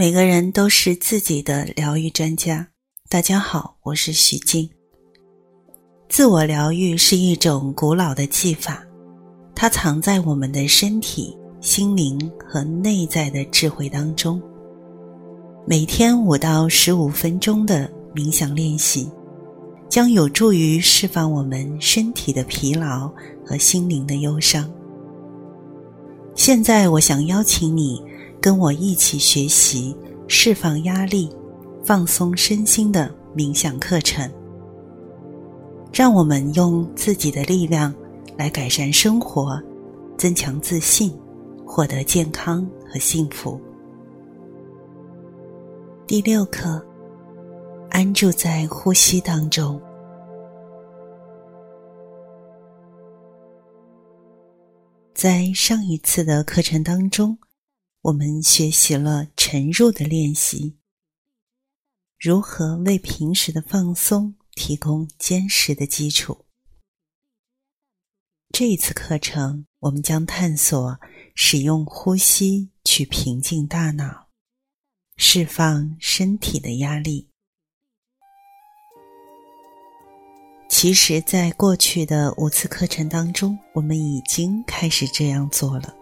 每个人都是自己的疗愈专家。大家好，我是徐静。自我疗愈是一种古老的技法，它藏在我们的身体、心灵和内在的智慧当中。每天五到十五分钟的冥想练习，将有助于释放我们身体的疲劳和心灵的忧伤。现在，我想邀请你。跟我一起学习释放压力、放松身心的冥想课程，让我们用自己的力量来改善生活，增强自信，获得健康和幸福。第六课，安住在呼吸当中。在上一次的课程当中。我们学习了沉入的练习，如何为平时的放松提供坚实的基础。这一次课程，我们将探索使用呼吸去平静大脑，释放身体的压力。其实，在过去的五次课程当中，我们已经开始这样做了。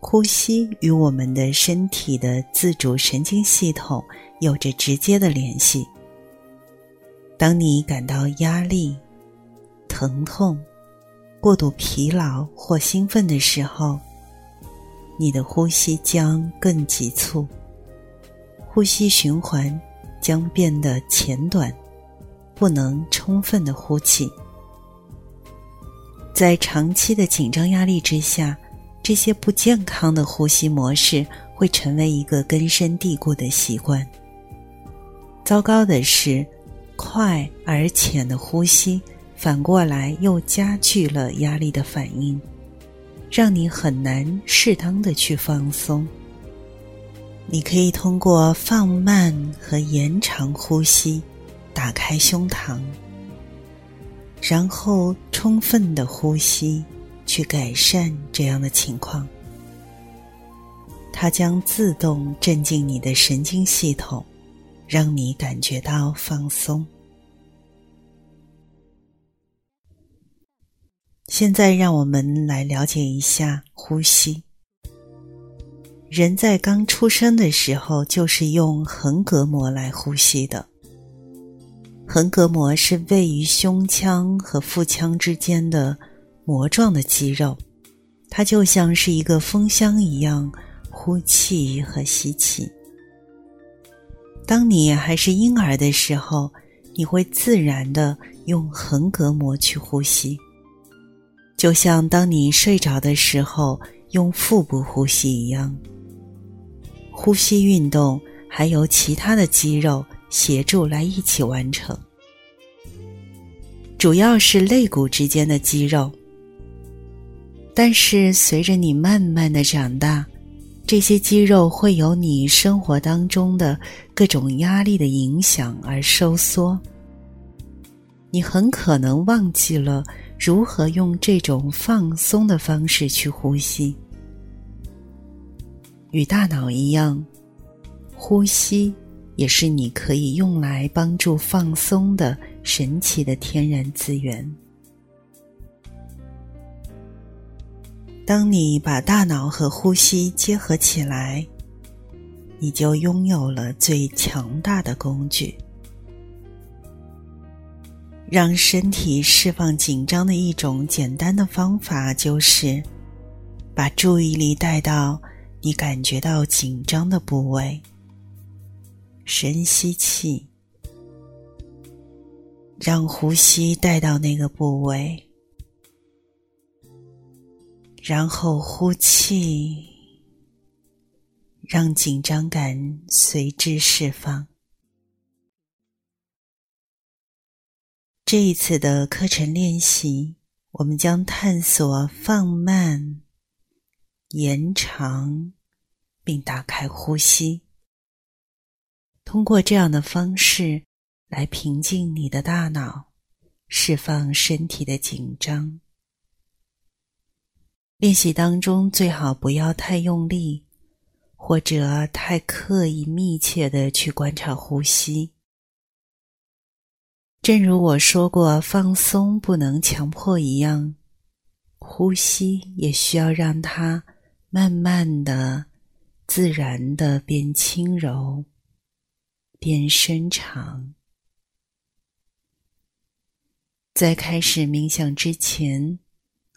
呼吸与我们的身体的自主神经系统有着直接的联系。当你感到压力、疼痛、过度疲劳或兴奋的时候，你的呼吸将更急促，呼吸循环将变得浅短，不能充分的呼气。在长期的紧张压力之下。这些不健康的呼吸模式会成为一个根深蒂固的习惯。糟糕的是，快而浅的呼吸反过来又加剧了压力的反应，让你很难适当的去放松。你可以通过放慢和延长呼吸，打开胸膛，然后充分的呼吸。去改善这样的情况，它将自动镇静你的神经系统，让你感觉到放松。现在，让我们来了解一下呼吸。人在刚出生的时候就是用横膈膜来呼吸的。横膈膜是位于胸腔和腹腔之间的。膜状的肌肉，它就像是一个风箱一样，呼气和吸气。当你还是婴儿的时候，你会自然的用横膈膜去呼吸，就像当你睡着的时候用腹部呼吸一样。呼吸运动还由其他的肌肉协助来一起完成，主要是肋骨之间的肌肉。但是，随着你慢慢的长大，这些肌肉会有你生活当中的各种压力的影响而收缩。你很可能忘记了如何用这种放松的方式去呼吸。与大脑一样，呼吸也是你可以用来帮助放松的神奇的天然资源。当你把大脑和呼吸结合起来，你就拥有了最强大的工具。让身体释放紧张的一种简单的方法，就是把注意力带到你感觉到紧张的部位。深吸气，让呼吸带到那个部位。然后呼气，让紧张感随之释放。这一次的课程练习，我们将探索放慢、延长，并打开呼吸。通过这样的方式来平静你的大脑，释放身体的紧张。练习当中最好不要太用力，或者太刻意密切的去观察呼吸。正如我说过，放松不能强迫一样，呼吸也需要让它慢慢的、自然的变轻柔、变深长。在开始冥想之前，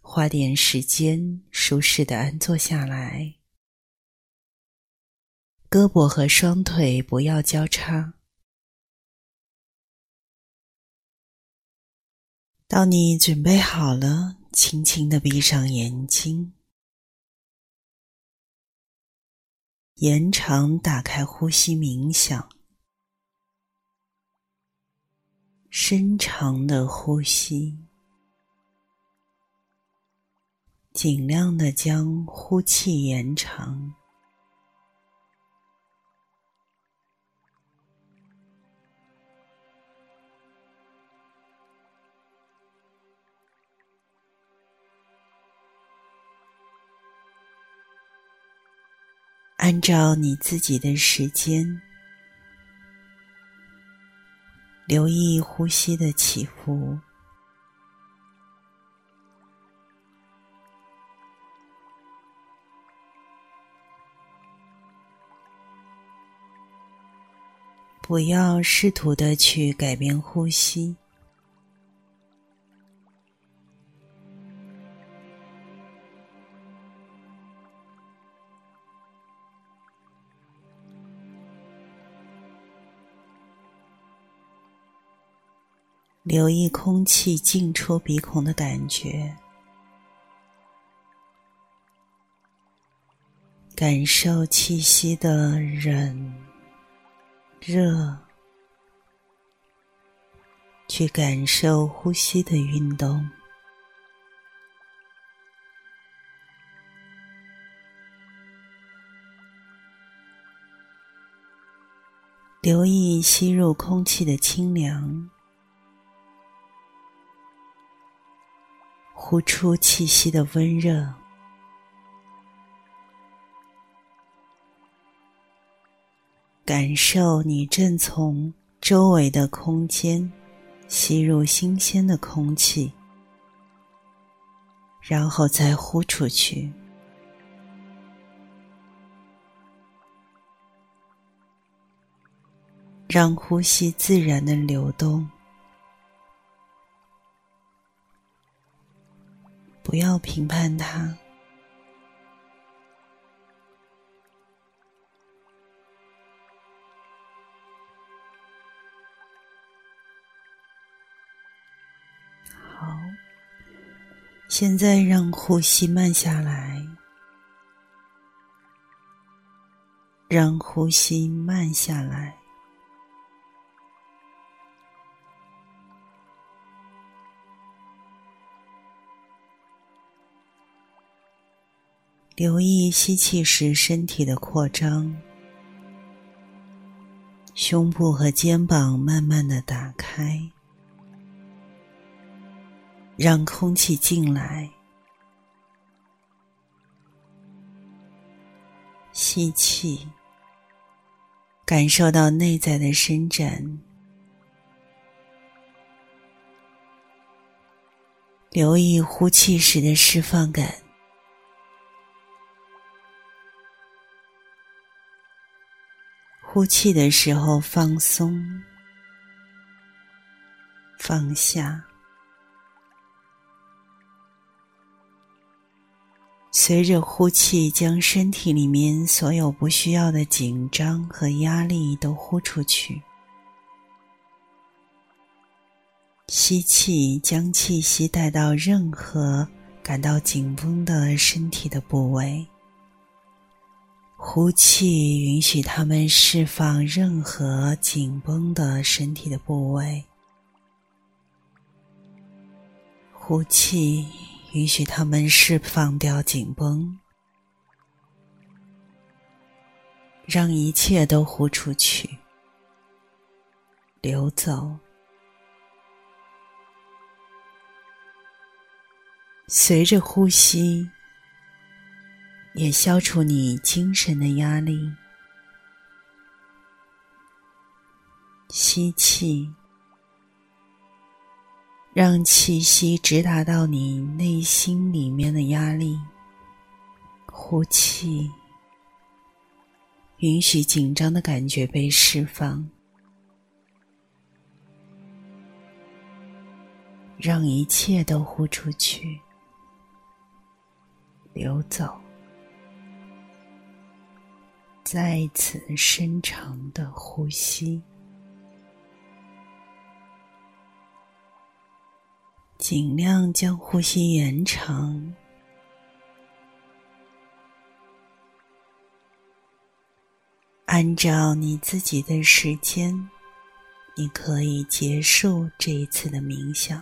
花点时间，舒适的安坐下来，胳膊和双腿不要交叉。当你准备好了，轻轻的闭上眼睛，延长打开呼吸冥想，深长的呼吸，尽量的将呼气延长。按照你自己的时间，留意呼吸的起伏，不要试图的去改变呼吸。留意空气进出鼻孔的感觉，感受气息的冷、热，去感受呼吸的运动，留意吸入空气的清凉。呼出气息的温热，感受你正从周围的空间吸入新鲜的空气，然后再呼出去，让呼吸自然的流动。不要评判它。现在让呼吸慢下来，让呼吸慢下来。留意吸气时身体的扩张，胸部和肩膀慢慢的打开，让空气进来。吸气，感受到内在的伸展；留意呼气时的释放感。呼气的时候，放松、放下，随着呼气，将身体里面所有不需要的紧张和压力都呼出去。吸气，将气息带到任何感到紧绷的身体的部位。呼气，允许他们释放任何紧绷的身体的部位。呼气，允许他们释放掉紧绷，让一切都呼出去，流走。随着呼吸。也消除你精神的压力。吸气，让气息直达到你内心里面的压力。呼气，允许紧张的感觉被释放，让一切都呼出去，流走。再次深长的呼吸。尽量将呼吸延长，按照你自己的时间，你可以结束这一次的冥想。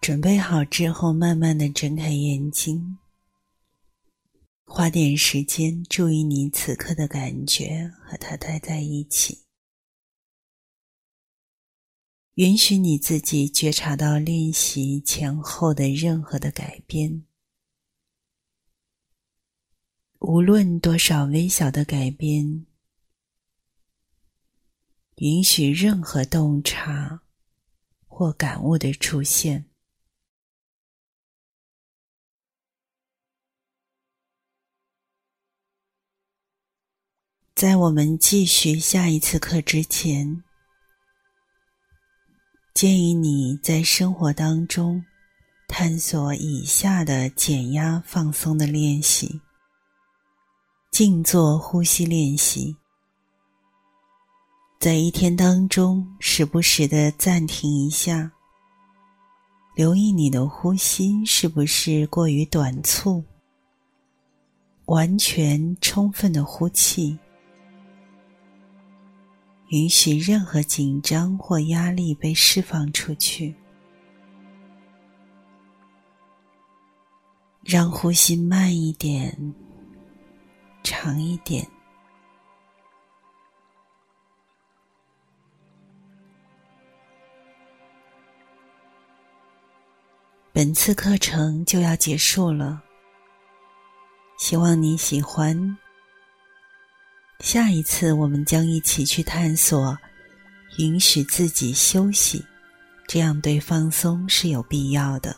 准备好之后，慢慢的睁开眼睛。花点时间注意你此刻的感觉，和他待在一起。允许你自己觉察到练习前后的任何的改变，无论多少微小的改变。允许任何洞察或感悟的出现。在我们继续下一次课之前，建议你在生活当中探索以下的减压放松的练习：静坐呼吸练习。在一天当中，时不时的暂停一下，留意你的呼吸是不是过于短促，完全充分的呼气。允许任何紧张或压力被释放出去，让呼吸慢一点、长一点。本次课程就要结束了，希望你喜欢。下一次，我们将一起去探索，允许自己休息，这样对放松是有必要的。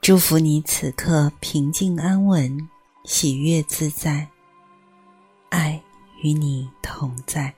祝福你此刻平静安稳，喜悦自在，爱与你同在。